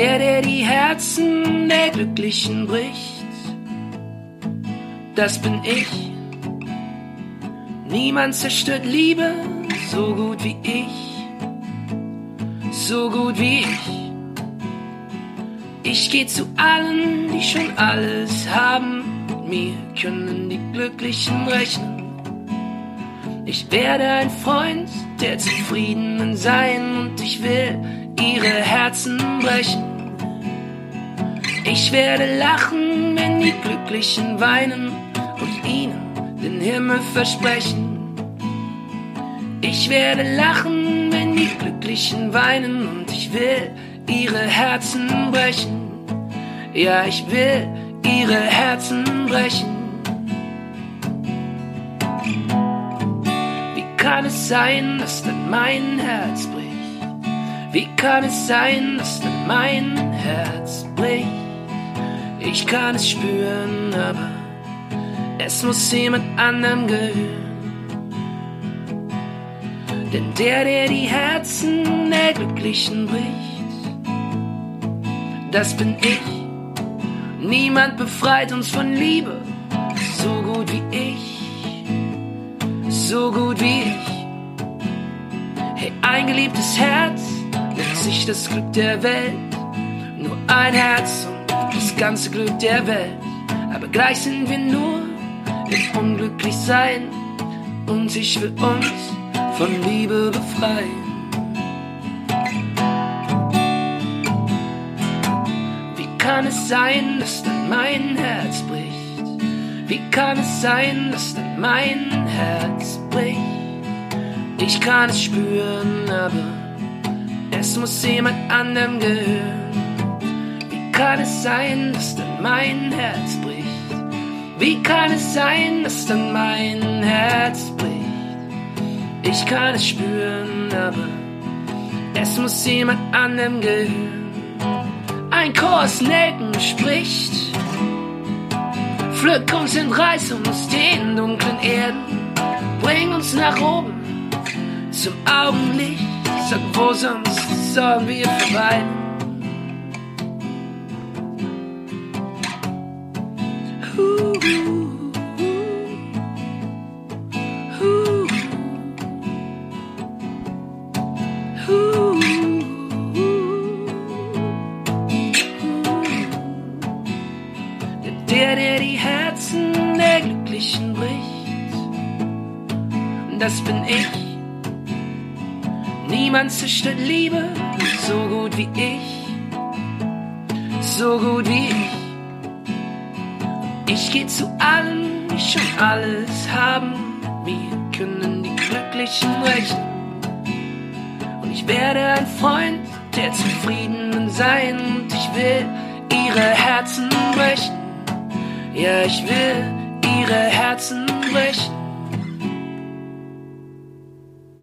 der, der die Herzen der Glücklichen bricht, das bin ich. Niemand zerstört Liebe so gut wie ich, so gut wie ich. Ich geh zu allen, die schon alles haben. Mit mir können die Glücklichen rechnen. Ich werde ein Freund der Zufriedenen sein und ich will ihre Herzen brechen. Ich werde lachen, wenn die Glücklichen weinen und ihnen den Himmel versprechen. Ich werde lachen, wenn die Glücklichen weinen und ich will ihre Herzen brechen. Ja, ich will ihre Herzen brechen. Wie kann es sein, dass dann mein Herz bricht? Wie kann es sein, dass dann mein Herz bricht? Ich kann es spüren, aber es muss jemand anderem gehören. Denn der, der die Herzen der Glücklichen bricht, das bin ich. Niemand befreit uns von Liebe so gut wie ich, so gut wie ich. Hey, ein geliebtes Herz nennt sich das Glück der Welt. Nur ein Herz und das ganze Glück der Welt. Aber gleich sind wir nur im Unglücklichsein und ich will uns von Liebe befreien. Wie kann es sein, dass dann mein Herz bricht? Wie kann es sein, dass dann mein Herz bricht? Ich kann es spüren, aber es muss jemand anderem gehören. Wie kann es sein, dass dann mein Herz bricht? Wie kann es sein, dass dann mein Herz bricht? Ich kann es spüren, aber es muss jemand anderem gehören. Ein Chor aus Nelken spricht. Pflück uns, entreiß uns den dunklen Erden. Bring uns nach oben zum Augenlicht. Sag, wo sonst sollen wir verweilen? Der, der die Herzen der Glücklichen bricht, das bin ich. Niemand zerstört Liebe so gut wie ich, so gut wie ich. Ich geh zu allen, die schon alles haben. Mir können die Glücklichen rechnen. Und ich werde ein Freund der Zufriedenen sein. Und ich will ihre Herzen brechen. Ja, ich will ihre Herzen brechen.